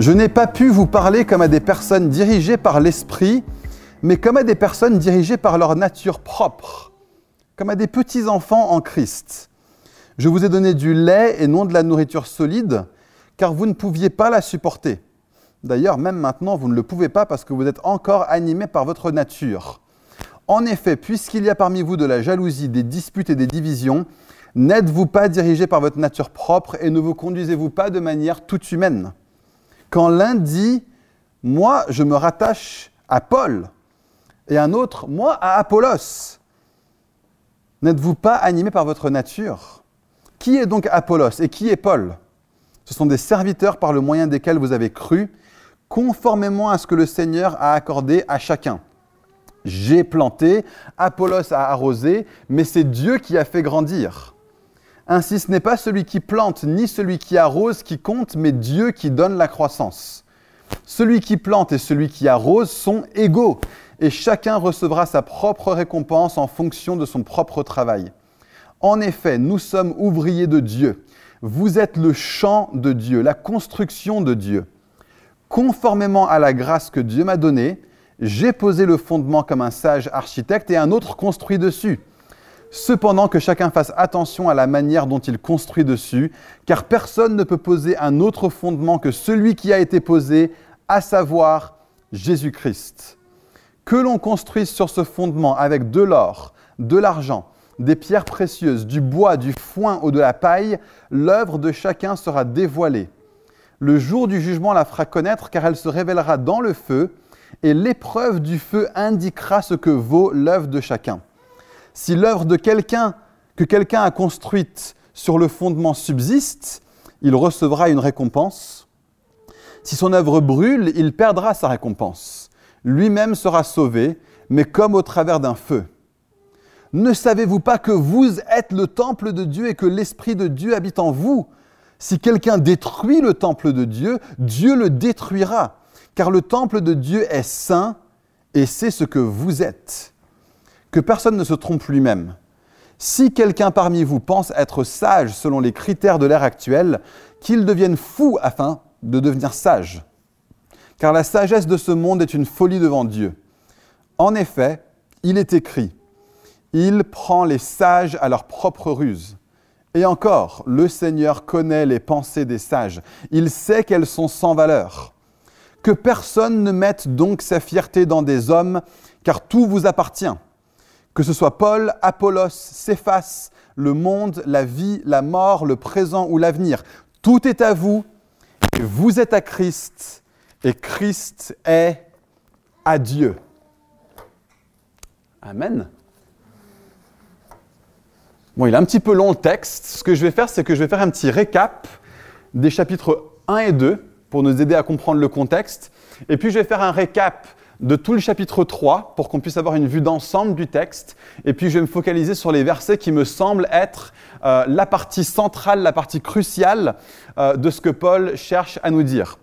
Je n'ai pas pu vous parler comme à des personnes dirigées par l'esprit, mais comme à des personnes dirigées par leur nature propre, comme à des petits enfants en Christ. Je vous ai donné du lait et non de la nourriture solide, car vous ne pouviez pas la supporter. D'ailleurs, même maintenant, vous ne le pouvez pas parce que vous êtes encore animés par votre nature. En effet, puisqu'il y a parmi vous de la jalousie, des disputes et des divisions, n'êtes-vous pas dirigés par votre nature propre et ne vous conduisez-vous pas de manière toute humaine? Quand l'un dit, moi, je me rattache à Paul, et un autre, moi, à Apollos, n'êtes-vous pas animés par votre nature? Qui est donc Apollos et qui est Paul? Ce sont des serviteurs par le moyen desquels vous avez cru, conformément à ce que le Seigneur a accordé à chacun. J'ai planté, Apollos a arrosé, mais c'est Dieu qui a fait grandir. Ainsi, ce n'est pas celui qui plante ni celui qui arrose qui compte, mais Dieu qui donne la croissance. Celui qui plante et celui qui arrose sont égaux, et chacun recevra sa propre récompense en fonction de son propre travail. En effet, nous sommes ouvriers de Dieu. Vous êtes le champ de Dieu, la construction de Dieu. Conformément à la grâce que Dieu m'a donnée, j'ai posé le fondement comme un sage architecte et un autre construit dessus. Cependant que chacun fasse attention à la manière dont il construit dessus, car personne ne peut poser un autre fondement que celui qui a été posé, à savoir Jésus-Christ. Que l'on construise sur ce fondement avec de l'or, de l'argent, des pierres précieuses, du bois, du foin ou de la paille, l'œuvre de chacun sera dévoilée. Le jour du jugement la fera connaître, car elle se révélera dans le feu, et l'épreuve du feu indiquera ce que vaut l'œuvre de chacun. Si l'œuvre de quelqu'un que quelqu'un a construite sur le fondement subsiste, il recevra une récompense. Si son œuvre brûle, il perdra sa récompense. Lui-même sera sauvé, mais comme au travers d'un feu. Ne savez-vous pas que vous êtes le temple de Dieu et que l'Esprit de Dieu habite en vous? Si quelqu'un détruit le temple de Dieu, Dieu le détruira car le temple de Dieu est saint et c'est ce que vous êtes. Que personne ne se trompe lui-même. Si quelqu'un parmi vous pense être sage selon les critères de l'ère actuelle, qu'il devienne fou afin de devenir sage. Car la sagesse de ce monde est une folie devant Dieu. En effet, il est écrit, il prend les sages à leur propre ruse. Et encore, le Seigneur connaît les pensées des sages. Il sait qu'elles sont sans valeur. Que personne ne mette donc sa fierté dans des hommes, car tout vous appartient. Que ce soit Paul, Apollos, Céphas, le monde, la vie, la mort, le présent ou l'avenir, tout est à vous, et vous êtes à Christ, et Christ est à Dieu. Amen. Bon, il est un petit peu long le texte. Ce que je vais faire, c'est que je vais faire un petit récap des chapitres 1 et 2 pour nous aider à comprendre le contexte. Et puis je vais faire un récap de tout le chapitre 3 pour qu'on puisse avoir une vue d'ensemble du texte. Et puis je vais me focaliser sur les versets qui me semblent être euh, la partie centrale, la partie cruciale euh, de ce que Paul cherche à nous dire.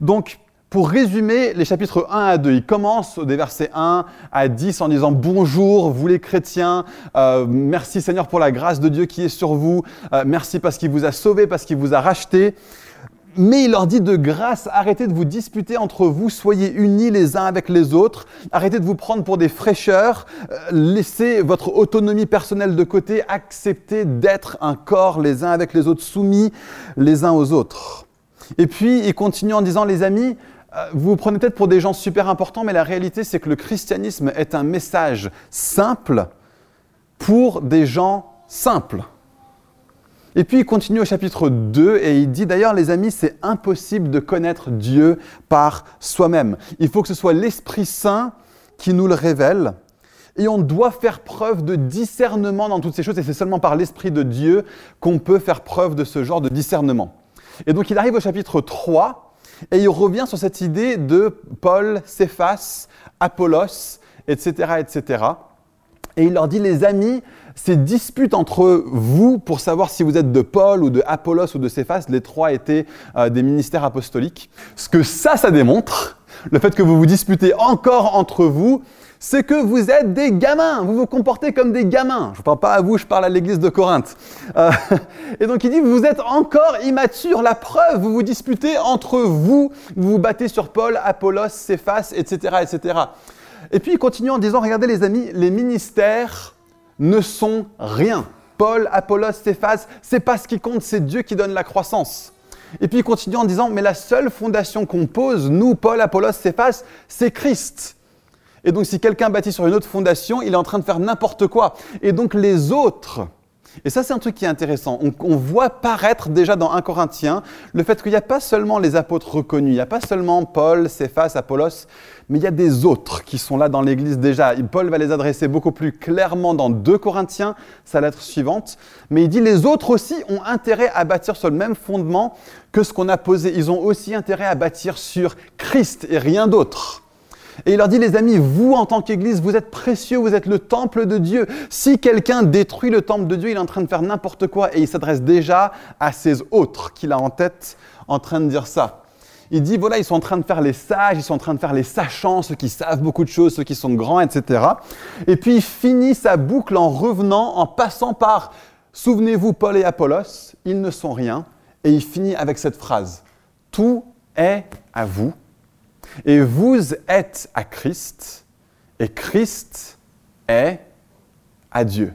Donc, pour résumer les chapitres 1 à 2, il commence des versets 1 à 10 en disant Bonjour, vous les chrétiens, euh, merci Seigneur pour la grâce de Dieu qui est sur vous, merci parce qu'il vous a sauvés, parce qu'il vous a rachetés mais il leur dit de grâce, arrêtez de vous disputer entre vous, soyez unis les uns avec les autres, arrêtez de vous prendre pour des fraîcheurs, euh, laissez votre autonomie personnelle de côté, acceptez d'être un corps les uns avec les autres, soumis les uns aux autres. Et puis il continue en disant, les amis, euh, vous vous prenez peut-être pour des gens super importants, mais la réalité c'est que le christianisme est un message simple pour des gens simples. Et puis il continue au chapitre 2 et il dit d'ailleurs les amis, c'est impossible de connaître Dieu par soi-même. Il faut que ce soit l'Esprit Saint qui nous le révèle. Et on doit faire preuve de discernement dans toutes ces choses. Et c'est seulement par l'Esprit de Dieu qu'on peut faire preuve de ce genre de discernement. Et donc il arrive au chapitre 3 et il revient sur cette idée de Paul, Céphas, Apollos, etc., etc. Et il leur dit, les amis, ces disputes entre vous pour savoir si vous êtes de Paul ou de Apollos ou de Céphas, les trois étaient euh, des ministères apostoliques. Ce que ça, ça démontre, le fait que vous vous disputez encore entre vous, c'est que vous êtes des gamins, vous vous comportez comme des gamins. Je ne parle pas à vous, je parle à l'église de Corinthe. Euh, et donc il dit, vous êtes encore immatures, la preuve, vous vous disputez entre vous, vous vous battez sur Paul, Apollos, Céphas, etc., etc. Et puis il continue en disant, regardez les amis, les ministères ne sont rien. Paul, Apollos, Céphas, c'est pas ce qui compte, c'est Dieu qui donne la croissance. Et puis il continue en disant, mais la seule fondation qu'on pose, nous, Paul, Apollos, Céphas, c'est Christ. Et donc si quelqu'un bâtit sur une autre fondation, il est en train de faire n'importe quoi. Et donc les autres, et ça c'est un truc qui est intéressant, on, voit paraître déjà dans 1 Corinthiens le fait qu'il n'y a pas seulement les apôtres reconnus, il n'y a pas seulement Paul, Céphas, Apollos, mais il y a des autres qui sont là dans l'Église déjà. Paul va les adresser beaucoup plus clairement dans 2 Corinthiens, sa lettre suivante. Mais il dit les autres aussi ont intérêt à bâtir sur le même fondement que ce qu'on a posé. Ils ont aussi intérêt à bâtir sur Christ et rien d'autre. Et il leur dit, les amis, vous en tant qu'Église, vous êtes précieux, vous êtes le temple de Dieu. Si quelqu'un détruit le temple de Dieu, il est en train de faire n'importe quoi et il s'adresse déjà à ces autres qu'il a en tête en train de dire ça il dit, voilà, ils sont en train de faire les sages, ils sont en train de faire les sachants, ceux qui savent beaucoup de choses, ceux qui sont grands, etc. Et puis il finit sa boucle en revenant, en passant par, souvenez-vous, Paul et Apollos, ils ne sont rien. Et il finit avec cette phrase, tout est à vous, et vous êtes à Christ, et Christ est à Dieu.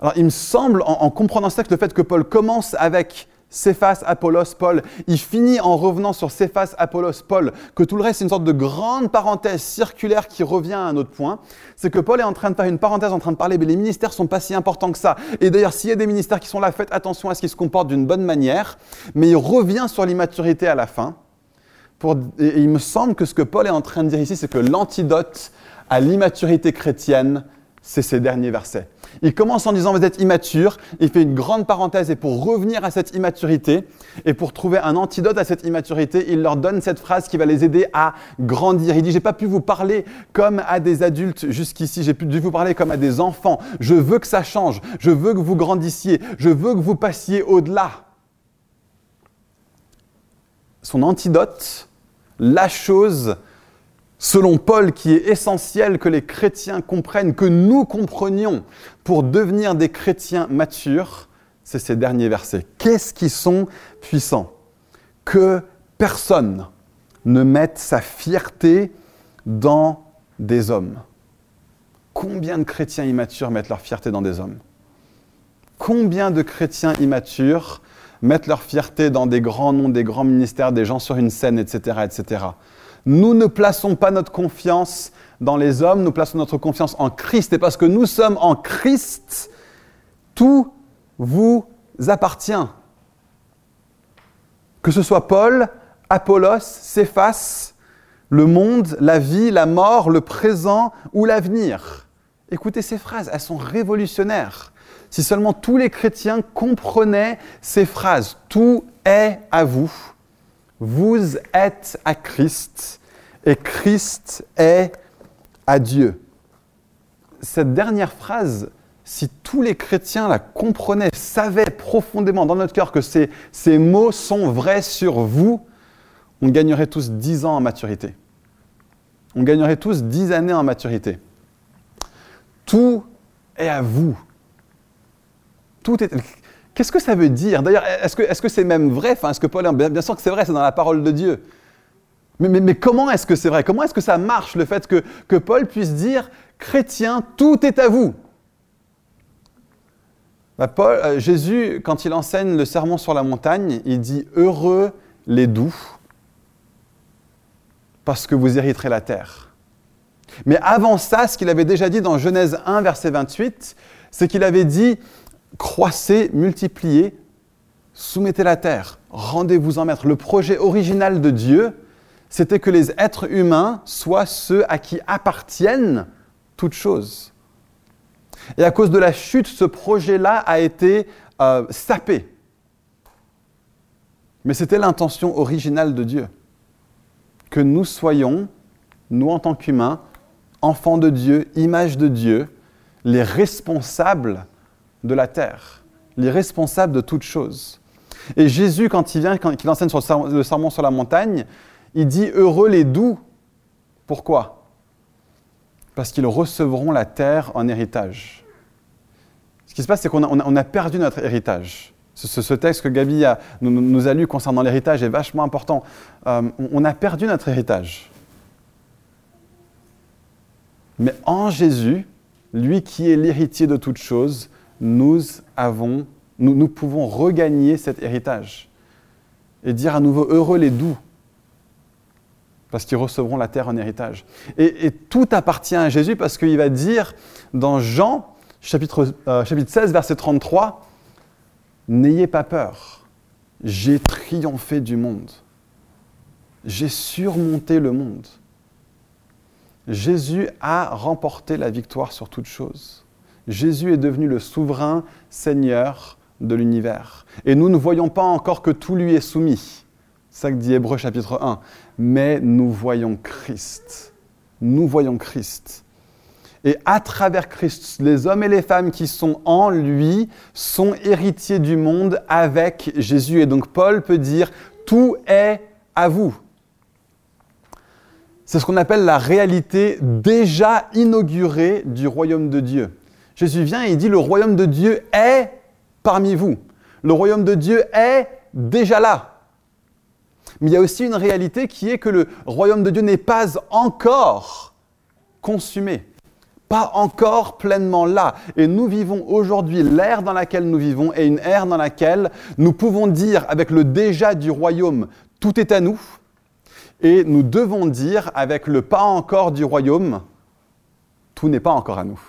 Alors il me semble, en, en comprenant ça, que le fait que Paul commence avec Céphas, Apollos, Paul. Il finit en revenant sur Céphas, Apollos, Paul, que tout le reste c'est une sorte de grande parenthèse circulaire qui revient à un autre point. C'est que Paul est en train de faire une parenthèse, en train de parler, mais les ministères sont pas si importants que ça. Et d'ailleurs, s'il y a des ministères qui sont là, faites attention à ce qu'ils se comportent d'une bonne manière. Mais il revient sur l'immaturité à la fin. Et il me semble que ce que Paul est en train de dire ici, c'est que l'antidote à l'immaturité chrétienne, c'est ces derniers versets. Il commence en disant vous êtes immature, il fait une grande parenthèse et pour revenir à cette immaturité et pour trouver un antidote à cette immaturité, il leur donne cette phrase qui va les aider à grandir. Il dit j'ai pas pu vous parler comme à des adultes jusqu'ici, j'ai dû vous parler comme à des enfants. Je veux que ça change, je veux que vous grandissiez, je veux que vous passiez au-delà. Son antidote, la chose selon Paul, qui est essentiel que les chrétiens comprennent, que nous comprenions pour devenir des chrétiens matures, c'est ces derniers versets. Qu'est-ce qui sont puissants? Que personne ne mette sa fierté dans des hommes. Combien de chrétiens immatures mettent leur fierté dans des hommes? Combien de chrétiens immatures mettent leur fierté dans des grands noms, des grands ministères, des gens sur une scène, etc., etc. Nous ne plaçons pas notre confiance dans les hommes, nous plaçons notre confiance en Christ. Et parce que nous sommes en Christ, tout vous appartient. Que ce soit Paul, Apollos, Céphas, le monde, la vie, la mort, le présent ou l'avenir. Écoutez ces phrases, elles sont révolutionnaires. Si seulement tous les chrétiens comprenaient ces phrases, tout est à vous vous êtes à Christ et Christ est à Dieu. Cette dernière phrase, si tous les chrétiens la comprenaient, savaient profondément dans notre cœur que ces, mots sont vrais sur vous, on gagnerait tous dix ans en maturité. On gagnerait tous dix années en maturité. Tout est à vous. Qu'est-ce que ça veut dire D'ailleurs, est-ce que c'est même vrai enfin, Est-ce que Paul, bien, bien sûr que c'est vrai, c'est dans la parole de Dieu. Mais, comment est-ce que c'est vrai Comment est-ce que ça marche le fait que, que Paul puisse dire Chrétien, tout est à vous? Bah, euh, Jésus, quand il enseigne le sermon sur la montagne, il dit Heureux les doux, parce que vous hériterez la terre. Mais avant ça, ce qu'il avait déjà dit dans Genèse 1, verset 28, c'est qu'il avait dit croissez, multipliez, soumettez la terre, rendez-vous en maître. Le projet original de Dieu, c'était que les êtres humains soient ceux à qui appartiennent toutes choses. Et à cause de la chute, ce projet-là a été euh, sapé. Mais c'était l'intention originale de Dieu. Que nous soyons, nous en tant qu'humains, enfants de Dieu, image de Dieu, les responsables de la terre, les responsables de toutes choses. Et Jésus, quand il vient, quand il enseigne le sermon sur la montagne, il dit Heureux les doux. Pourquoi? Parce qu'ils recevront la terre en héritage. Ce qui se passe, c'est qu'on a, perdu notre héritage. Ce, texte que Gabi nous, a lu concernant l'héritage est vachement important. Euh, on a perdu notre héritage. Mais en Jésus, lui qui est l'héritier de toutes choses, nous avons, nous, pouvons regagner cet héritage et dire à nouveau heureux les doux, parce qu'ils recevront la terre en héritage. Et, tout appartient à Jésus parce qu'il va dire dans Jean, chapitre, euh, chapitre 16, verset 33, N'ayez pas peur, j'ai triomphé du monde, j'ai surmonté le monde. Jésus a remporté la victoire sur toute chose. Jésus est devenu le souverain Seigneur de l'univers. Et nous ne voyons pas encore que tout lui est soumis. C'est ça que dit Hébreu chapitre 1. Mais nous voyons Christ. Nous voyons Christ. Et à travers Christ, les hommes et les femmes qui sont en lui sont héritiers du monde avec Jésus. Et donc Paul peut dire, tout est à vous. C'est ce qu'on appelle la réalité déjà inaugurée du royaume de Dieu. Jésus vient et il dit, le royaume de Dieu est parmi vous. Le royaume de Dieu est déjà là. Mais il y a aussi une réalité qui est que le royaume de Dieu n'est pas encore consumé, pas encore pleinement là. Et nous vivons aujourd'hui l'ère dans laquelle nous vivons et une ère dans laquelle nous pouvons dire avec le déjà du royaume, tout est à nous. Et nous devons dire avec le pas encore du royaume, tout n'est pas encore à nous.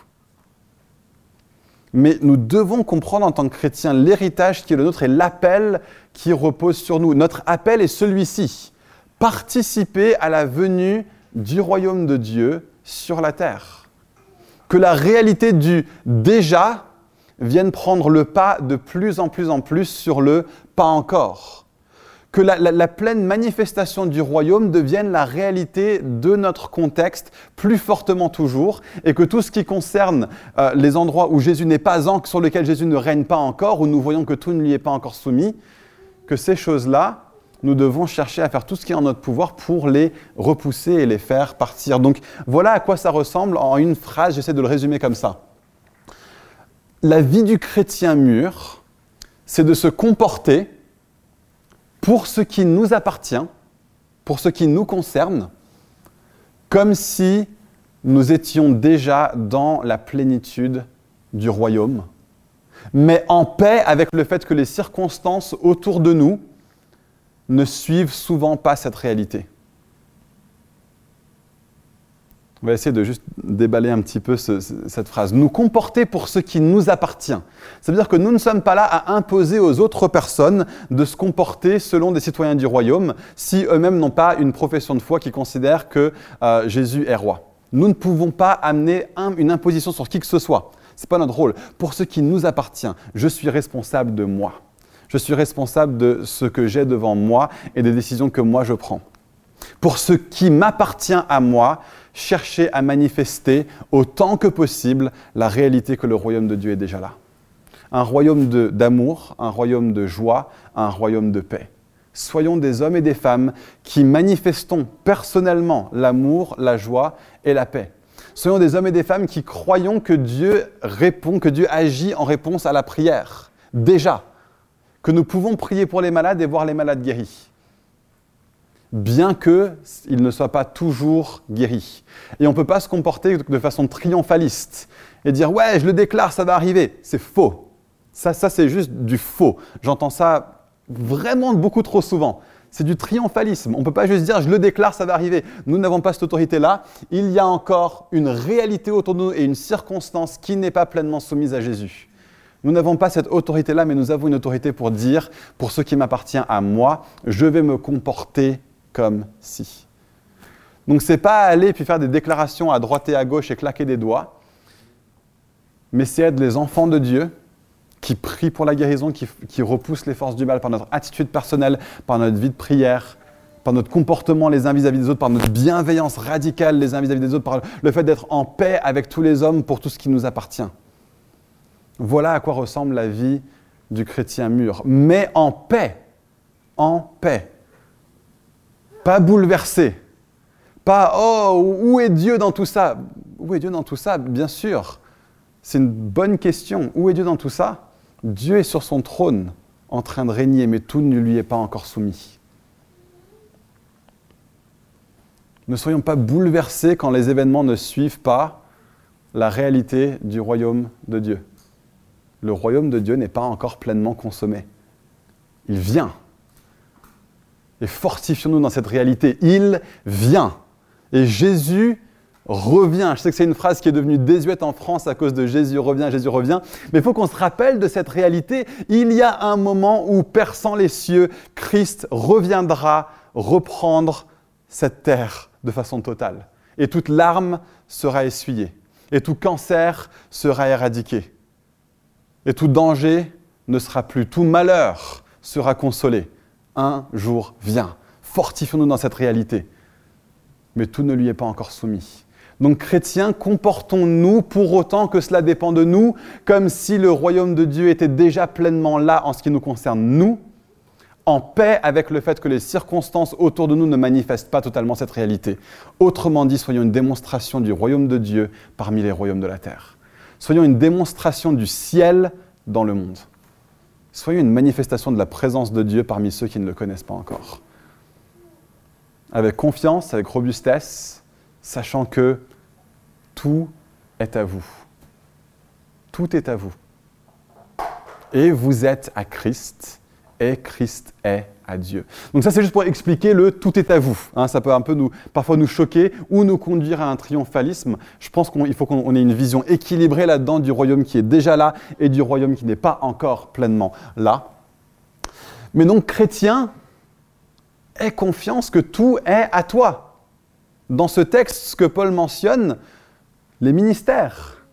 Mais nous devons comprendre en tant que chrétiens l'héritage qui est le nôtre et l'appel qui repose sur nous. Notre appel est celui-ci. Participer à la venue du royaume de Dieu sur la terre. Que la réalité du déjà vienne prendre le pas de plus en plus en plus sur le pas encore que la, pleine manifestation du royaume devienne la réalité de notre contexte plus fortement toujours, et que tout ce qui concerne euh, les endroits où Jésus n'est pas en, sur lesquels Jésus ne règne pas encore, où nous voyons que tout ne lui est pas encore soumis, que ces choses-là, nous devons chercher à faire tout ce qui est en notre pouvoir pour les repousser et les faire partir. Donc voilà à quoi ça ressemble en une phrase, j'essaie de le résumer comme ça. La vie du chrétien mûr, c'est de se comporter pour ce qui nous appartient, pour ce qui nous concerne, comme si nous étions déjà dans la plénitude du royaume, mais en paix avec le fait que les circonstances autour de nous ne suivent souvent pas cette réalité. On va essayer de juste déballer un petit peu cette phrase. Nous comporter pour ce qui nous appartient. Ça veut dire que nous ne sommes pas là à imposer aux autres personnes de se comporter selon des citoyens du royaume si eux-mêmes n'ont pas une profession de foi qui considère que euh, Jésus est roi. Nous ne pouvons pas amener une imposition sur qui que ce soit. Ce n'est pas notre rôle. Pour ce qui nous appartient, je suis responsable de moi. Je suis responsable de ce que j'ai devant moi et des décisions que moi je prends. Pour ce qui m'appartient à moi, chercher à manifester autant que possible la réalité que le royaume de Dieu est déjà là. Un royaume d'amour, un royaume de joie, un royaume de paix. Soyons des hommes et des femmes qui manifestons personnellement l'amour, la joie et la paix. Soyons des hommes et des femmes qui croyons que Dieu répond, que Dieu agit en réponse à la prière. Déjà, que nous pouvons prier pour les malades et voir les malades guéris bien qu'il ne soit pas toujours guéri. Et on ne peut pas se comporter de façon triomphaliste et dire ouais, je le déclare, ça va arriver. C'est faux. Ça, ça c'est juste du faux. J'entends ça vraiment beaucoup trop souvent. C'est du triomphalisme. On ne peut pas juste dire je le déclare, ça va arriver. Nous n'avons pas cette autorité-là. Il y a encore une réalité autour de nous et une circonstance qui n'est pas pleinement soumise à Jésus. Nous n'avons pas cette autorité-là, mais nous avons une autorité pour dire, pour ce qui m'appartient à moi, je vais me comporter comme si. Donc c'est pas aller puis faire des déclarations à droite et à gauche et claquer des doigts, mais c'est être les enfants de Dieu qui prient pour la guérison, qui, qui repoussent les forces du mal par notre attitude personnelle, par notre vie de prière, par notre comportement les uns vis-à-vis des autres, par notre bienveillance radicale les uns vis-à-vis des autres, par le fait d'être en paix avec tous les hommes pour tout ce qui nous appartient. Voilà à quoi ressemble la vie du chrétien mûr. Mais en paix, en paix pas bouleversé, pas oh, où est Dieu dans tout ça? Où est Dieu dans tout ça? Bien sûr, c'est une bonne question. Où est Dieu dans tout ça? Dieu est sur son trône en train de régner, mais tout ne lui est pas encore soumis. Ne soyons pas bouleversés quand les événements ne suivent pas la réalité du royaume de Dieu. Le royaume de Dieu n'est pas encore pleinement consommé. Il vient. Et fortifions-nous dans cette réalité. Il vient. Et Jésus revient. Je sais que c'est une phrase qui est devenue désuète en France à cause de Jésus revient, Jésus revient. Mais il faut qu'on se rappelle de cette réalité. Il y a un moment où, perçant les cieux, Christ reviendra reprendre cette terre de façon totale. Et toute larme sera essuyée. Et tout cancer sera éradiqué. Et tout danger ne sera plus. Tout malheur sera consolé. Un jour vient. Fortifions-nous dans cette réalité. Mais tout ne lui est pas encore soumis. Donc chrétiens, comportons-nous pour autant que cela dépend de nous, comme si le royaume de Dieu était déjà pleinement là en ce qui nous concerne nous, en paix avec le fait que les circonstances autour de nous ne manifestent pas totalement cette réalité. Autrement dit, soyons une démonstration du royaume de Dieu parmi les royaumes de la terre. Soyons une démonstration du ciel dans le monde. Soyons une manifestation de la présence de Dieu parmi ceux qui ne le connaissent pas encore. Avec confiance, avec robustesse, sachant que tout est à vous. Tout est à vous. Et vous êtes à Christ et Christ est Dieu. Donc ça, c'est juste pour expliquer le tout est à vous. Hein. ça peut un peu nous, parfois nous choquer ou nous conduire à un triomphalisme. Je pense qu'il faut qu'on ait une vision équilibrée là-dedans du royaume qui est déjà là et du royaume qui n'est pas encore pleinement là. Mais donc, chrétien, aie confiance que tout est à toi. Dans ce texte, ce que Paul mentionne, les ministères.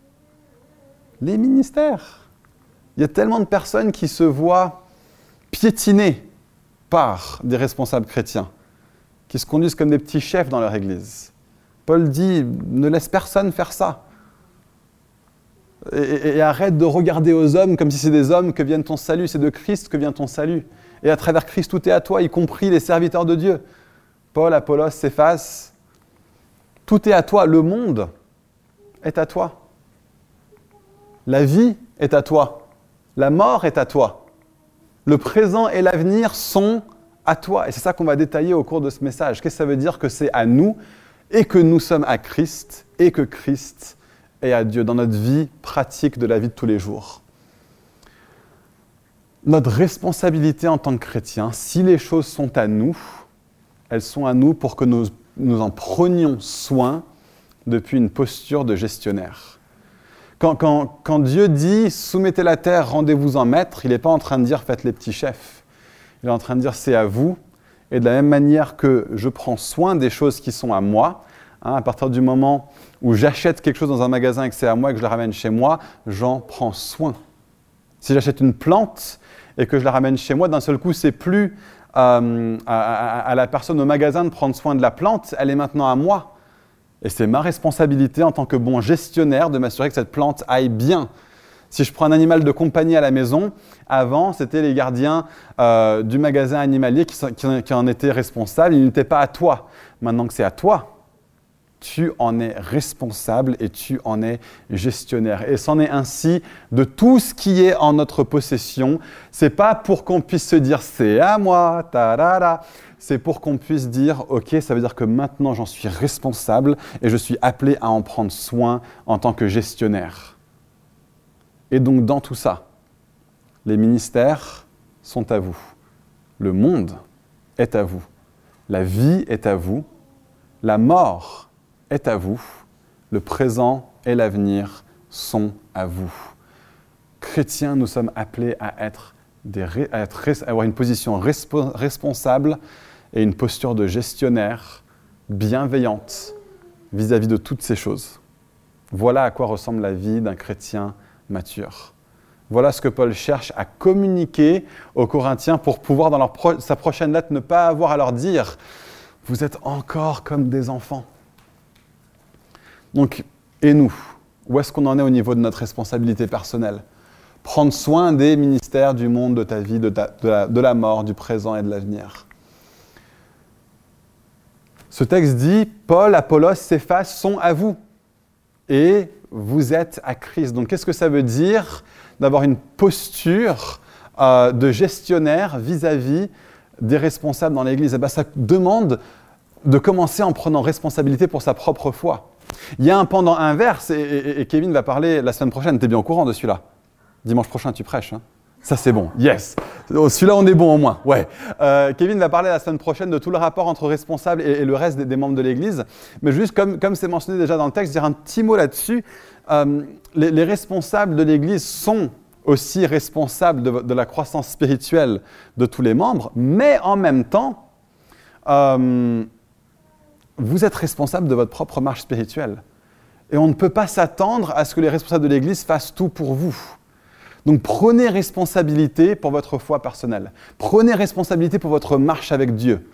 Les ministères. Il y a tellement de personnes qui se voient piétinés par des responsables chrétiens qui se conduisent comme des petits chefs dans leur Église. Paul dit, ne laisse personne faire ça. Et, arrête de regarder aux hommes comme si c'est des hommes que viennent ton salut, c'est de Christ que vient ton salut. Et à travers Christ, tout est à toi, y compris les serviteurs de Dieu. Paul, Apollos, Céphas, tout est à toi. Le monde est à toi. La vie est à toi. La mort est à toi. Le présent et l'avenir sont à toi. Et c'est ça qu'on va détailler au cours de ce message. Qu'est-ce que ça veut dire que c'est à nous et que nous sommes à Christ et que Christ est à Dieu dans notre vie pratique de la vie de tous les jours? Notre responsabilité en tant que chrétien, si les choses sont à nous, elles sont à nous pour que nous, nous en prenions soin depuis une posture de gestionnaire. Quand, Dieu dit soumettez la terre, rendez-vous en maître, il n'est pas en train de dire faites les petits chefs. Il est en train de dire c'est à vous. Et de la même manière que je prends soin des choses qui sont à moi, hein, à partir du moment où j'achète quelque chose dans un magasin et que c'est à moi et que je la ramène chez moi, j'en prends soin. Si j'achète une plante et que je la ramène chez moi, d'un seul coup, c'est plus euh, à, la personne au magasin de prendre soin de la plante, elle est maintenant à moi. Et c'est ma responsabilité en tant que bon gestionnaire de m'assurer que cette plante aille bien. Si je prends un animal de compagnie à la maison, avant, c'était les gardiens euh, du magasin animalier qui, en étaient responsables. Il n'était pas à toi. Maintenant que c'est à toi, tu en es responsable et tu en es gestionnaire. Et c'en est ainsi de tout ce qui est en notre possession. C'est pas pour qu'on puisse se dire c'est à moi, ta c'est pour qu'on puisse dire, OK, ça veut dire que maintenant j'en suis responsable et je suis appelé à en prendre soin en tant que gestionnaire. Et donc dans tout ça, les ministères sont à vous. Le monde est à vous. La vie est à vous. La mort est à vous. Le présent et l'avenir sont à vous. Chrétiens, nous sommes appelés à être, à avoir une position responsable et une posture de gestionnaire bienveillante vis-à-vis de toutes ces choses. Voilà à quoi ressemble la vie d'un chrétien mature. Voilà ce que Paul cherche à communiquer aux Corinthiens pour pouvoir, dans sa prochaine lettre, ne pas avoir à leur dire Vous êtes encore comme des enfants. Donc, et nous Où est-ce qu'on en est au niveau de notre responsabilité personnelle? Prendre soin des ministères du monde, de ta vie, de la mort, du présent et de l'avenir. Ce texte dit Paul, Apollos, Céphas sont à vous. et vous êtes à Christ. Donc qu'est-ce que ça veut dire d'avoir une posture euh, de gestionnaire vis-à-vis des responsables dans l'Église? Eh ben, Ça demande de commencer en prenant responsabilité pour sa propre foi. Il y a un pendant inverse, et, Kevin va parler la semaine prochaine, tu es bien au courant de celui-là. Dimanche prochain, tu prêches. Hein ça, c'est bon. Yes. Oh, celui-là, on est bon au moins. Ouais. Euh, Kevin va parler la semaine prochaine de tout le rapport entre responsable et, le reste des, membres de l'Église. Mais juste comme, comme c'est mentionné déjà dans le texte, dire un petit mot là-dessus. Euh, les, responsables de l'Église sont aussi responsables de, la croissance spirituelle de tous les membres, mais en même temps, euh, vous êtes responsable de votre propre marche spirituelle. Et on ne peut pas s'attendre à ce que les responsables de l'Église fassent tout pour vous. Donc prenez responsabilité pour votre foi personnelle. Prenez responsabilité pour votre marche avec Dieu.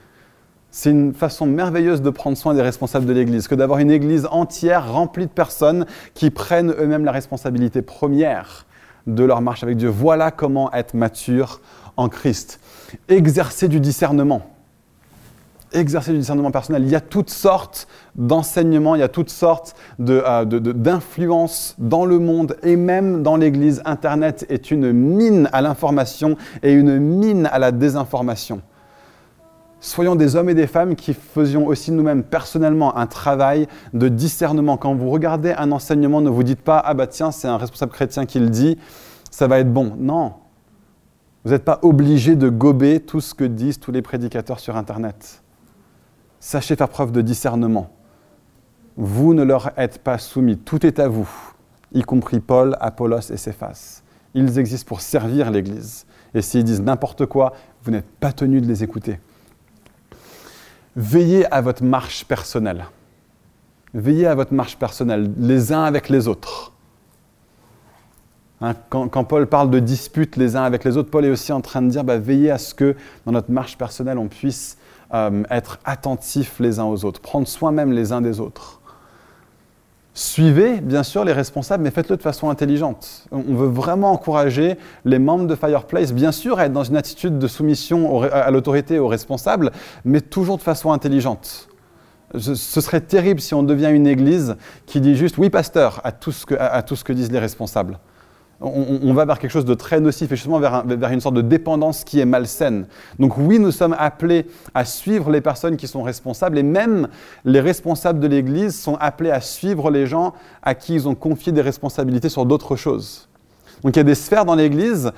C'est une façon merveilleuse de prendre soin des responsables de l'Église que d'avoir une Église entière remplie de personnes qui prennent eux-mêmes la responsabilité première de leur marche avec Dieu. Voilà comment être mature en Christ. Exercer du discernement exercer du discernement personnel. Il y a toutes sortes d'enseignements, il y a toutes sortes euh, d'influences dans le monde et même dans l'Église. Internet est une mine à l'information et une mine à la désinformation. Soyons des hommes et des femmes qui faisions aussi nous-mêmes personnellement un travail de discernement. Quand vous regardez un enseignement, ne vous dites pas Ah bah tiens, c'est un responsable chrétien qui le dit, ça va être bon. Non. Vous n'êtes pas obligé de gober tout ce que disent tous les prédicateurs sur Internet. Sachez faire preuve de discernement. Vous ne leur êtes pas soumis, tout est à vous, y compris Paul, Apollos et Céphas. Ils existent pour servir l'Église. Et s'ils disent n'importe quoi, vous n'êtes pas tenu de les écouter. Veillez à votre marche personnelle. Veillez à votre marche personnelle, les uns avec les autres. Hein, quand, Paul parle de disputes les uns avec les autres, Paul est aussi en train de dire bah, veillez à ce que dans notre marche personnelle, on puisse euh, être attentifs les uns aux autres, prendre soin même les uns des autres. Suivez bien sûr les responsables, mais faites-le de façon intelligente. On veut vraiment encourager les membres de Fireplace, bien sûr, à être dans une attitude de soumission à l'autorité et aux responsables, mais toujours de façon intelligente. Ce serait terrible si on devient une église qui dit juste oui, pasteur, à tout ce que disent les responsables on, va vers quelque chose de très nocif et justement vers, une sorte de dépendance qui est malsaine. Donc oui, nous sommes appelés à suivre les personnes qui sont responsables et même les responsables de l'Église sont appelés à suivre les gens à qui ils ont confié des responsabilités sur d'autres choses. Donc il y a des sphères dans l'Église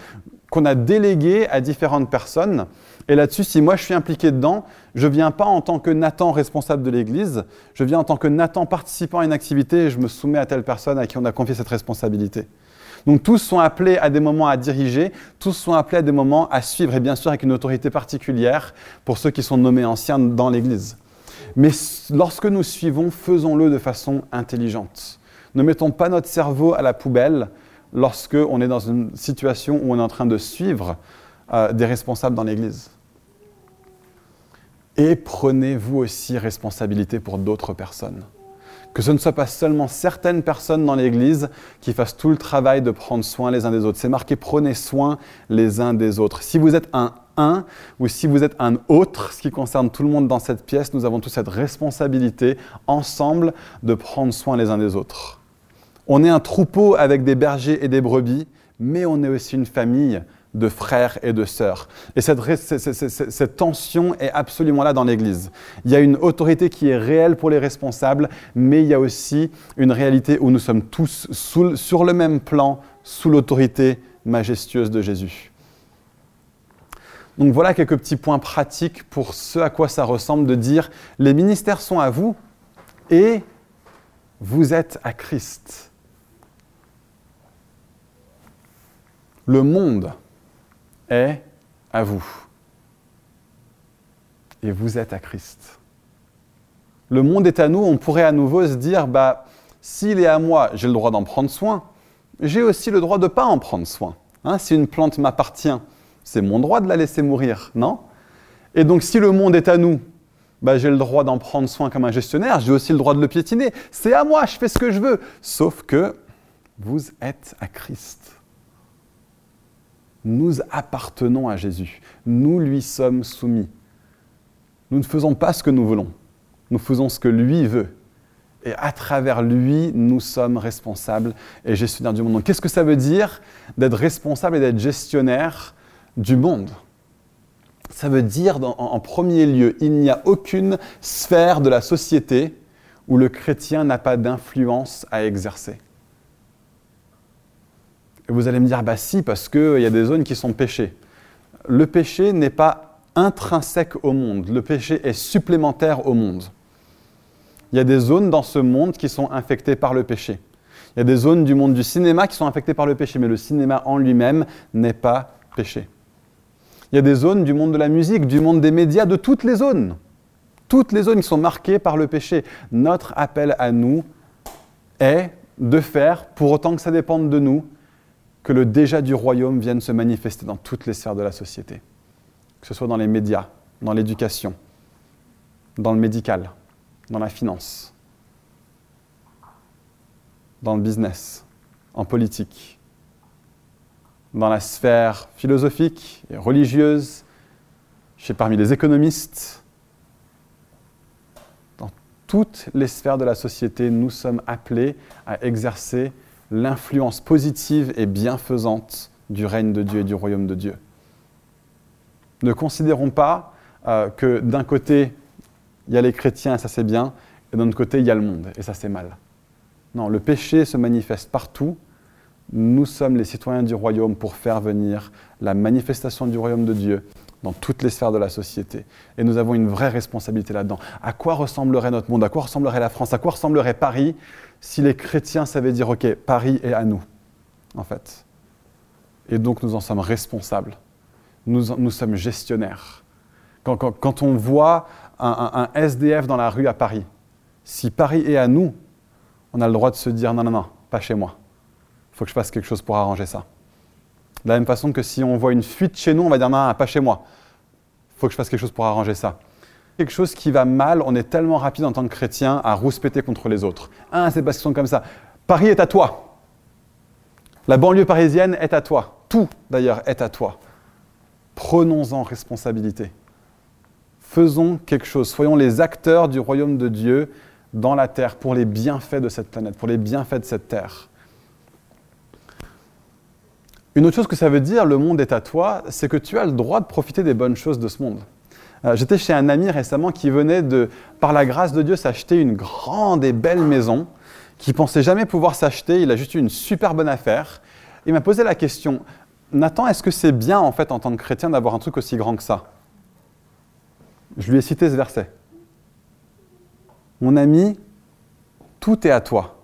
qu'on a déléguées à différentes personnes. Et là-dessus, si moi je suis impliqué dedans, je ne viens pas en tant que Nathan responsable de l'Église, je viens en tant que Nathan participant à une activité et je me soumets à telle personne à qui on a confié cette responsabilité. Donc tous sont appelés à des moments à diriger, tous sont appelés à des moments à suivre, et bien sûr avec une autorité particulière pour ceux qui sont nommés anciens dans l'Église. Mais lorsque nous suivons, faisons-le de façon intelligente. Ne mettons pas notre cerveau à la poubelle lorsque on est dans une situation où on est en train de suivre euh, des responsables dans l'Église. Et prenez vous aussi responsabilité pour d'autres personnes que ce ne soit pas seulement certaines personnes dans l'Église qui fassent tout le travail de prendre soin les uns des autres. C'est marqué prenez soin les uns des autres. Si vous êtes un un ou si vous êtes un autre, ce qui concerne tout le monde dans cette pièce, nous avons tous cette responsabilité ensemble de prendre soin les uns des autres. On est un troupeau avec des bergers et des brebis, mais on est aussi une famille de frères et de sœurs. Et cette, tension est absolument là dans l'Église. Il y a une autorité qui est réelle pour les responsables, mais il y a aussi une réalité où nous sommes tous sur le même plan, sous l'autorité majestueuse de Jésus. Donc voilà quelques petits points pratiques pour ce à quoi ça ressemble de dire les ministères sont à vous et vous êtes à Christ. Le monde est à vous. Et vous êtes à Christ. Le monde est à nous, on pourrait à nouveau se dire, bah, s'il est à moi, j'ai le droit d'en prendre soin, j'ai aussi le droit de ne pas en prendre soin. Hein, si une plante m'appartient, c'est mon droit de la laisser mourir, non? Et donc si le monde est à nous, bah, j'ai le droit d'en prendre soin comme un gestionnaire, j'ai aussi le droit de le piétiner. C'est à moi, je fais ce que je veux. Sauf que vous êtes à Christ. Nous appartenons à Jésus. Nous lui sommes soumis. Nous ne faisons pas ce que nous voulons. Nous faisons ce que lui veut. Et à travers lui, nous sommes responsables et gestionnaires du monde. Donc qu'est-ce que ça veut dire d'être responsable et d'être gestionnaire du monde? Ça veut dire, en, premier lieu, il n'y a aucune sphère de la société où le chrétien n'a pas d'influence à exercer. Et vous allez me dire, bah si, parce qu'il y a des zones qui sont péchées. Le péché n'est pas intrinsèque au monde, le péché est supplémentaire au monde. Il y a des zones dans ce monde qui sont infectées par le péché. Il y a des zones du monde du cinéma qui sont infectées par le péché, mais le cinéma en lui-même n'est pas péché. Il y a des zones du monde de la musique, du monde des médias, de toutes les zones. Toutes les zones qui sont marquées par le péché. Notre appel à nous est de faire, pour autant que ça dépende de nous, que le déjà du royaume vienne se manifester dans toutes les sphères de la société. Que ce soit dans les médias, dans l'éducation, dans le médical, dans la finance, dans le business, en politique, dans la sphère philosophique et religieuse, chez parmi les économistes, dans toutes les sphères de la société, nous sommes appelés à exercer l'influence positive et bienfaisante du règne de Dieu et du royaume de Dieu. Ne considérons pas euh, que d'un côté, il y a les chrétiens et ça c'est bien, et d'un autre côté, il y a le monde et ça c'est mal. Non, le péché se manifeste partout. Nous sommes les citoyens du royaume pour faire venir la manifestation du royaume de Dieu dans toutes les sphères de la société. Et nous avons une vraie responsabilité là-dedans. À quoi ressemblerait notre monde? À quoi ressemblerait la France? À quoi ressemblerait Paris si les chrétiens savaient dire, OK, Paris est à nous, en fait? Et donc nous en sommes responsables. Nous, nous sommes gestionnaires. quand on voit un, SDF dans la rue à Paris, si Paris est à nous, on a le droit de se dire non, non, non, pas chez moi. Il faut que je fasse quelque chose pour arranger ça. De la même façon que si on voit une fuite chez nous, on va dire non, pas chez moi. Il faut que je fasse quelque chose pour arranger ça. Quelque chose qui va mal, on est tellement rapide en tant que chrétien à rouspéter contre les autres. Ah, c'est parce qu'ils sont comme ça. Paris est à toi. La banlieue parisienne est à toi. Tout, d'ailleurs, est à toi. Prenons-en responsabilité faisons quelque chose, soyons les acteurs du royaume de Dieu dans la terre pour les bienfaits de cette planète, pour les bienfaits de cette terre. Une autre chose que ça veut dire, le monde est à toi, c'est que tu as le droit de profiter des bonnes choses de ce monde. Euh, j'étais chez un ami récemment qui venait de, par la grâce de Dieu, s'acheter une grande et belle maison, qui pensait jamais pouvoir s'acheter, il a juste eu une super bonne affaire. Il m'a posé la question, Nathan, est-ce que c'est bien en fait en tant que chrétien d'avoir un truc aussi grand que ça? Je lui ai cité ce verset. Mon ami, tout est à toi.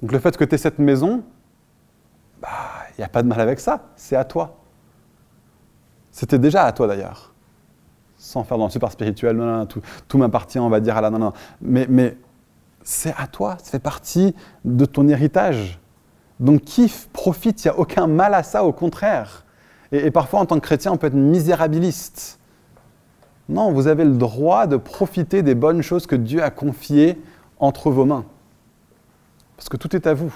Donc le fait que tu aies cette maison, il n'y a pas de mal avec ça, c'est à toi. C'était déjà à toi d'ailleurs. Sans faire dans le super spirituel, non, tout, m'appartient, on va dire à la non, non. Mais, c'est à toi, ça fait partie de ton héritage. Donc kiffe, profite, il n'y a aucun mal à ça, au contraire. Et, parfois en tant que chrétien, on peut être misérabiliste. Non, vous avez le droit de profiter des bonnes choses que Dieu a confiées entre vos mains. Parce que tout est à vous.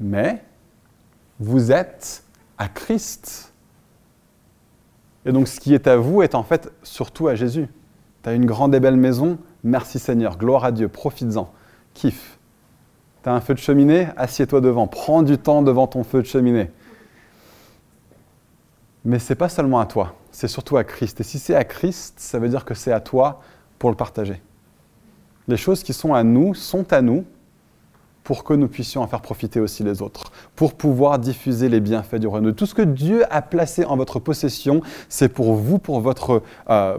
Mais vous êtes à Christ. Et donc ce qui est à vous est en fait surtout à Jésus. Tu as une grande et belle maison, merci Seigneur, gloire à Dieu, profites-en, kiffe. Tu as un feu de cheminée, assieds-toi devant, prends du temps devant ton feu de cheminée. Mais ce n'est pas seulement à toi c'est surtout à Christ. Et si c'est à Christ, ça veut dire que c'est à toi pour le partager. Les choses qui sont à nous sont à nous pour que nous puissions en faire profiter aussi les autres, pour pouvoir diffuser les bienfaits du royaume. Tout ce que Dieu a placé en votre possession, c'est pour vous, pour votre, euh,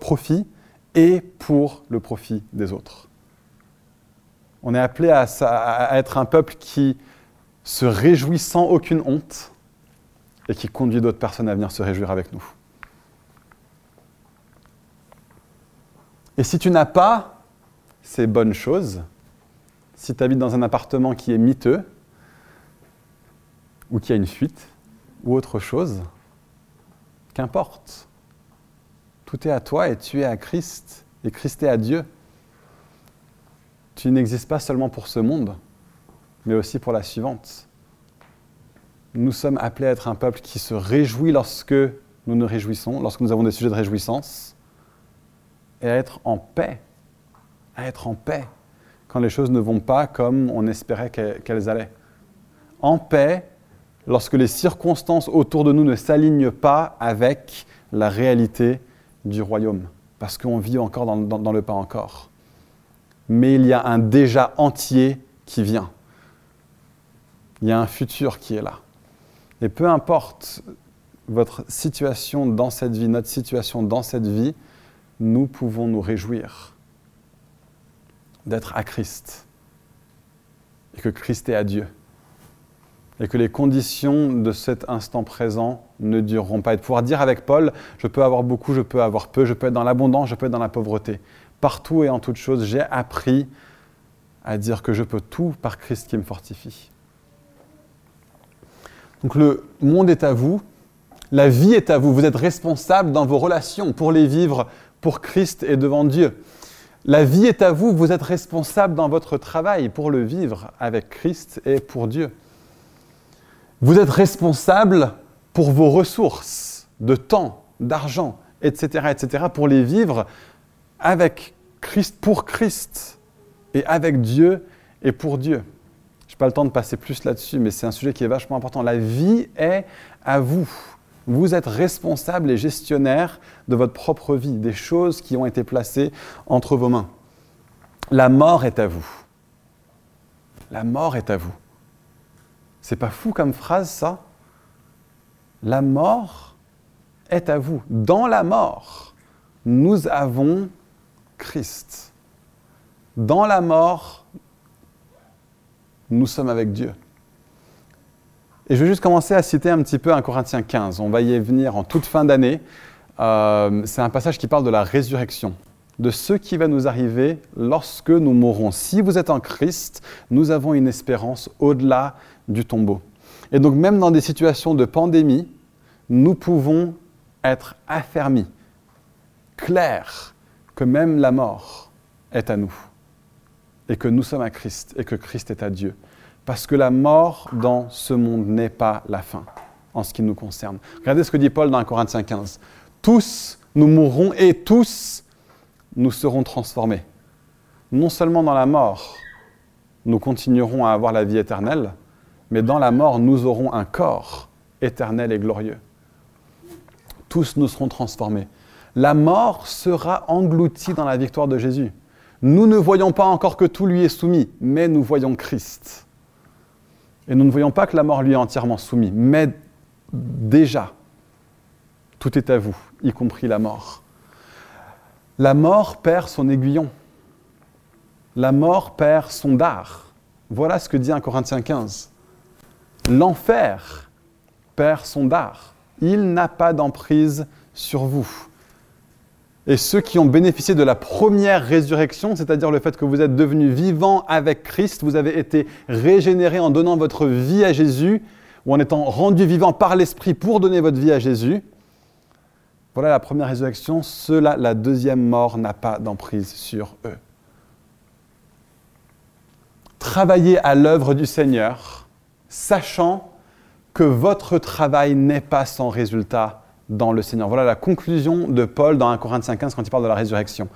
profit et pour le profit des autres. On est appelé à être un peuple qui se réjouit sans aucune honte et qui conduit d'autres personnes à venir se réjouir avec nous. Et si tu n'as pas ces bonnes choses, si tu habites dans un appartement qui est miteux, ou qui a une fuite, ou autre chose, qu'importe. Tout est à toi et tu es à Christ, et Christ est à Dieu. Tu n'existes pas seulement pour ce monde, mais aussi pour la suivante nous sommes appelés à être un peuple qui se réjouit lorsque nous nous réjouissons, lorsque nous avons des sujets de réjouissance, et à être en paix, à être en paix. Quand les choses ne vont pas comme on espérait qu'elles allaient. En paix lorsque les circonstances autour de nous ne s'alignent pas avec la réalité du royaume, parce qu'on vit encore dans, le pas encore. Mais il y a un déjà entier qui vient. Il y a un futur qui est là. Et peu importe votre situation dans cette vie, notre situation dans cette vie, nous pouvons nous réjouir d'être à Christ et que Christ est à Dieu et que les conditions de cet instant présent ne dureront pas. Et de pouvoir dire avec Paul, je peux avoir beaucoup, je peux avoir peu, je peux être dans l'abondance, je peux être dans la pauvreté. Partout et en toute chose, j'ai appris à dire que je peux tout par Christ qui me fortifie. Donc le monde est à vous, la vie est à vous, vous êtes responsable dans vos relations pour les vivre pour Christ et devant Dieu. La vie est à vous, vous êtes responsable dans votre travail pour le vivre avec Christ et pour Dieu. Vous êtes responsable pour vos ressources de temps, d'argent, etc., etc., pour les vivre avec Christ, pour Christ, et avec Dieu et pour Dieu. Je n'ai pas le temps de passer plus là-dessus, mais c'est un sujet qui est vachement important. La vie est à vous. Vous êtes responsable et gestionnaire de votre propre vie, des choses qui ont été placées entre vos mains. La mort est à vous. La mort est à vous. C'est pas fou comme phrase, ça? La mort est à vous. Dans la mort, nous avons Christ. Dans la mort, nous sommes avec Dieu. Et je vais juste commencer à citer un petit peu un Corinthiens 15. On va y venir en toute fin d'année. Euh, c'est un passage qui parle de la résurrection, de ce qui va nous arriver lorsque nous mourrons. Si vous êtes en Christ, nous avons une espérance au-delà du tombeau. Et donc même dans des situations de pandémie, nous pouvons être affermis, clairs, que même la mort est à nous, et que nous sommes à Christ, et que Christ est à Dieu. Parce que la mort dans ce monde n'est pas la fin, en ce qui nous concerne. Regardez ce que dit Paul dans 1 Corinthiens 15. Tous nous mourrons et tous nous serons transformés. Non seulement dans la mort, nous continuerons à avoir la vie éternelle, mais dans la mort, nous aurons un corps éternel et glorieux. Tous nous serons transformés. La mort sera engloutie dans la victoire de Jésus. Nous ne voyons pas encore que tout lui est soumis, mais nous voyons Christ. Et nous ne voyons pas que la mort lui est entièrement soumise, mais déjà, tout est à vous, y compris la mort. La mort perd son aiguillon. La mort perd son dard. Voilà ce que dit un Corinthiens 15. L'enfer perd son dard. Il n'a pas d'emprise sur vous. Et ceux qui ont bénéficié de la première résurrection, c'est-à-dire le fait que vous êtes devenus vivants avec Christ, vous avez été régénérés en donnant votre vie à Jésus, ou en étant rendus vivants par l'Esprit pour donner votre vie à Jésus. Voilà la première résurrection. Cela, la deuxième mort n'a pas d'emprise sur eux. Travaillez à l'œuvre du Seigneur sachant que votre travail n'est pas sans résultat dans le Seigneur. Voilà la conclusion de Paul dans 1 Corinthiens 15 quand il parle de la résurrection.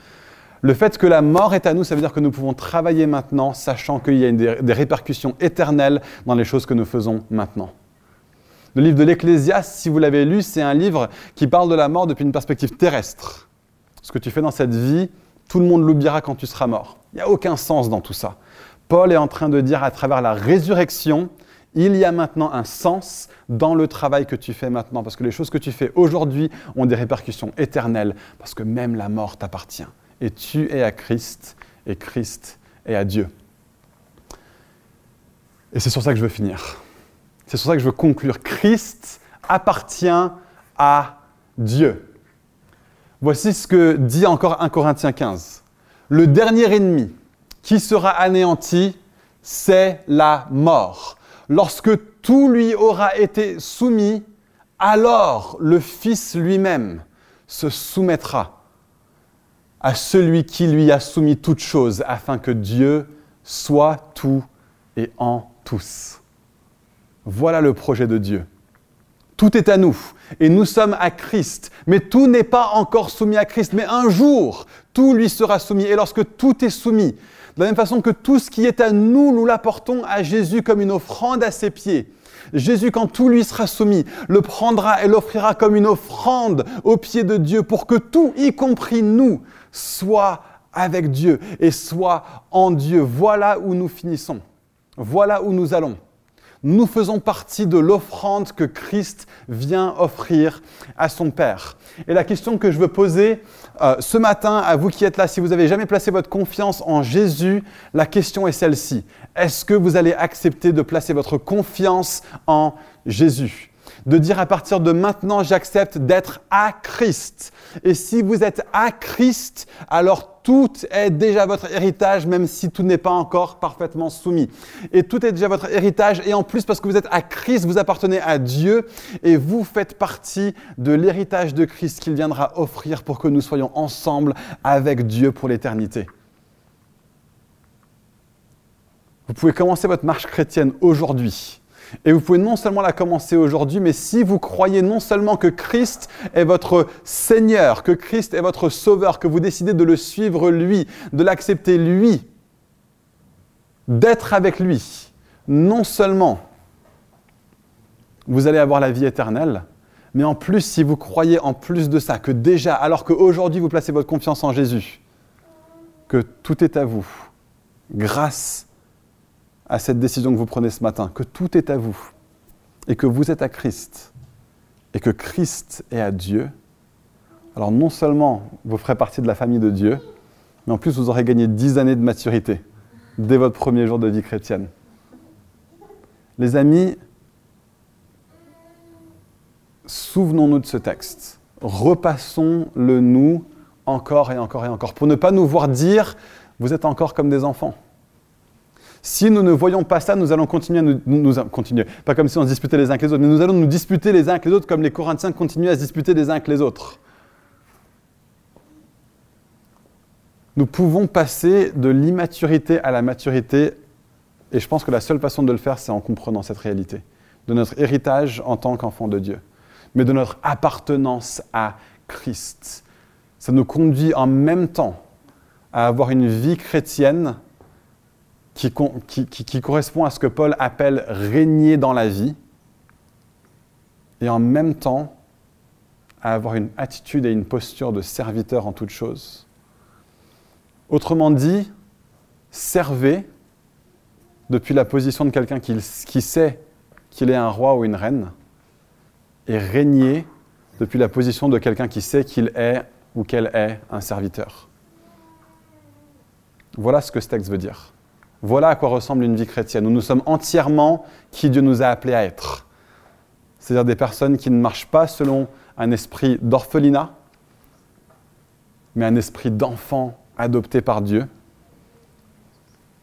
Le fait que la mort est à nous, ça veut dire que nous pouvons travailler maintenant, sachant qu'il y a des, répercussions éternelles dans les choses que nous faisons maintenant. Le livre de l'Ecclésiaste, si vous l'avez lu, c'est un livre qui parle de la mort depuis une perspective terrestre. Ce que tu fais dans cette vie, tout le monde l'oubliera quand tu seras mort. Il n'y a aucun sens dans tout ça. Paul est en train de dire à travers la résurrection, il y a maintenant un sens dans le travail que tu fais maintenant, parce que les choses que tu fais aujourd'hui ont des répercussions éternelles, parce que même la mort t'appartient. Et tu es à Christ, et Christ est à Dieu. Et c'est sur ça que je veux finir. C'est sur ça que je veux conclure. Christ appartient à Dieu. Voici ce que dit encore 1 Corinthiens 15. Le dernier ennemi qui sera anéanti, c'est la mort. Lorsque tout lui aura été soumis, alors le Fils lui-même se soumettra à celui qui lui a soumis toutes choses, afin que Dieu soit tout et en tous. Voilà le projet de Dieu. Tout est à nous et nous sommes à Christ, mais tout n'est pas encore soumis à Christ, mais un jour, tout lui sera soumis. Et lorsque tout est soumis, De la même façon que tout ce qui est à nous, nous l'apportons à Jésus comme une offrande à ses pieds. Jésus, quand tout lui sera soumis, le prendra et l'offrira comme une offrande aux pieds de Dieu pour que tout, y compris nous, soit avec Dieu et soit en Dieu. Voilà où nous finissons. Voilà où nous allons. Nous faisons partie de l'offrande que Christ vient offrir à son Père. Et la question que je veux poser euh, ce matin à vous qui êtes là, si vous n'avez jamais placé votre confiance en Jésus, la question est celle-ci. Est-ce que vous allez accepter de placer votre confiance en Jésus? De dire à partir de maintenant, j'accepte d'être à Christ. Et si vous êtes à Christ, alors tout est déjà votre héritage, même si tout n'est pas encore parfaitement soumis. Et tout est déjà votre héritage, et en plus, parce que vous êtes à Christ, vous appartenez à Dieu, et vous faites partie de l'héritage de Christ qu'il viendra offrir pour que nous soyons ensemble avec Dieu pour l'éternité. Vous pouvez commencer votre marche chrétienne aujourd'hui et vous pouvez non seulement la commencer aujourd'hui, mais si vous croyez non seulement que Christ est votre Seigneur, que Christ est votre Sauveur, que vous décidez de le suivre lui, de l'accepter lui, d'être avec lui, non seulement vous allez avoir la vie éternelle, mais en plus, si vous croyez en plus de ça, que déjà, alors qu'aujourd'hui vous placez votre confiance en Jésus, que tout est à vous, grâce à cette décision que vous prenez ce matin, que tout est à vous et que vous êtes à Christ et que Christ est à Dieu, alors non seulement vous ferez partie de la famille de Dieu, mais en plus vous aurez gagné dix années de maturité dès votre premier jour de vie chrétienne. Les amis, souvenons-nous de ce texte. Repassons-le nous encore et encore et encore, pour ne pas nous voir dire, vous êtes encore comme des enfants. Si nous ne voyons pas ça, nous allons continuer à nous, continuer. Pas comme si on se disputait les uns avec les autres, mais nous allons nous disputer les uns avec les autres comme les Corinthiens continuent à se disputer les uns avec les autres. Nous pouvons passer de l'immaturité à la maturité, et je pense que la seule façon de le faire, c'est en comprenant cette réalité, de notre héritage en tant qu'enfant de Dieu, mais de notre appartenance à Christ. Ça nous conduit en même temps à avoir une vie chrétienne qui, correspond à ce que Paul appelle régner dans la vie, et en même temps à avoir une attitude et une posture de serviteur en toute chose. Autrement dit, servez depuis la position de quelqu'un qui, qui sait qu'il est un roi ou une reine, et régnez depuis la position de quelqu'un qui sait qu'il est ou qu'elle est un serviteur. Voilà ce que ce texte veut dire. Voilà à quoi ressemble une vie chrétienne, où nous sommes entièrement qui Dieu nous a appelés à être. C'est-à-dire des personnes qui ne marchent pas selon un esprit d'orphelinat, mais un esprit d'enfant adopté par Dieu,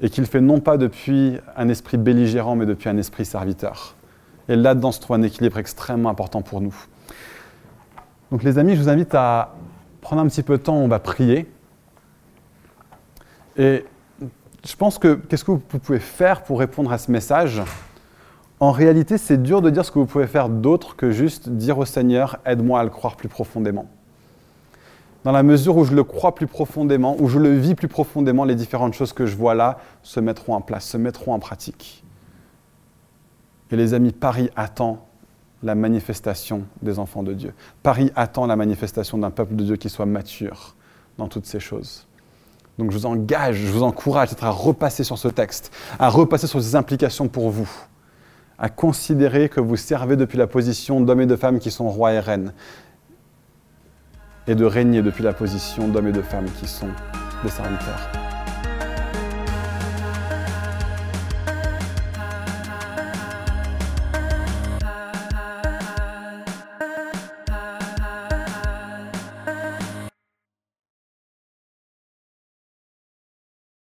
et qu'il fait non pas depuis un esprit belligérant, mais depuis un esprit serviteur. Et là-dedans se trouve un équilibre extrêmement important pour nous. Donc les amis, je vous invite à prendre un petit peu de temps, on va prier. Et je pense que qu'est-ce que vous pouvez faire pour répondre à ce message? En réalité, c'est dur de dire ce que vous pouvez faire d'autre que juste dire au Seigneur, aide-moi à le croire plus profondément. Dans la mesure où je le crois plus profondément, où je le vis plus profondément, les différentes choses que je vois là se mettront en place, se mettront en pratique. Et les amis, Paris attend la manifestation des enfants de Dieu. Paris attend la manifestation d'un peuple de Dieu qui soit mature dans toutes ces choses. Donc je vous engage, je vous encourage à repasser sur ce texte, à repasser sur ses implications pour vous, à considérer que vous servez depuis la position d'hommes et de femmes qui sont rois et reines, et de régner depuis la position d'hommes et de femmes qui sont des serviteurs.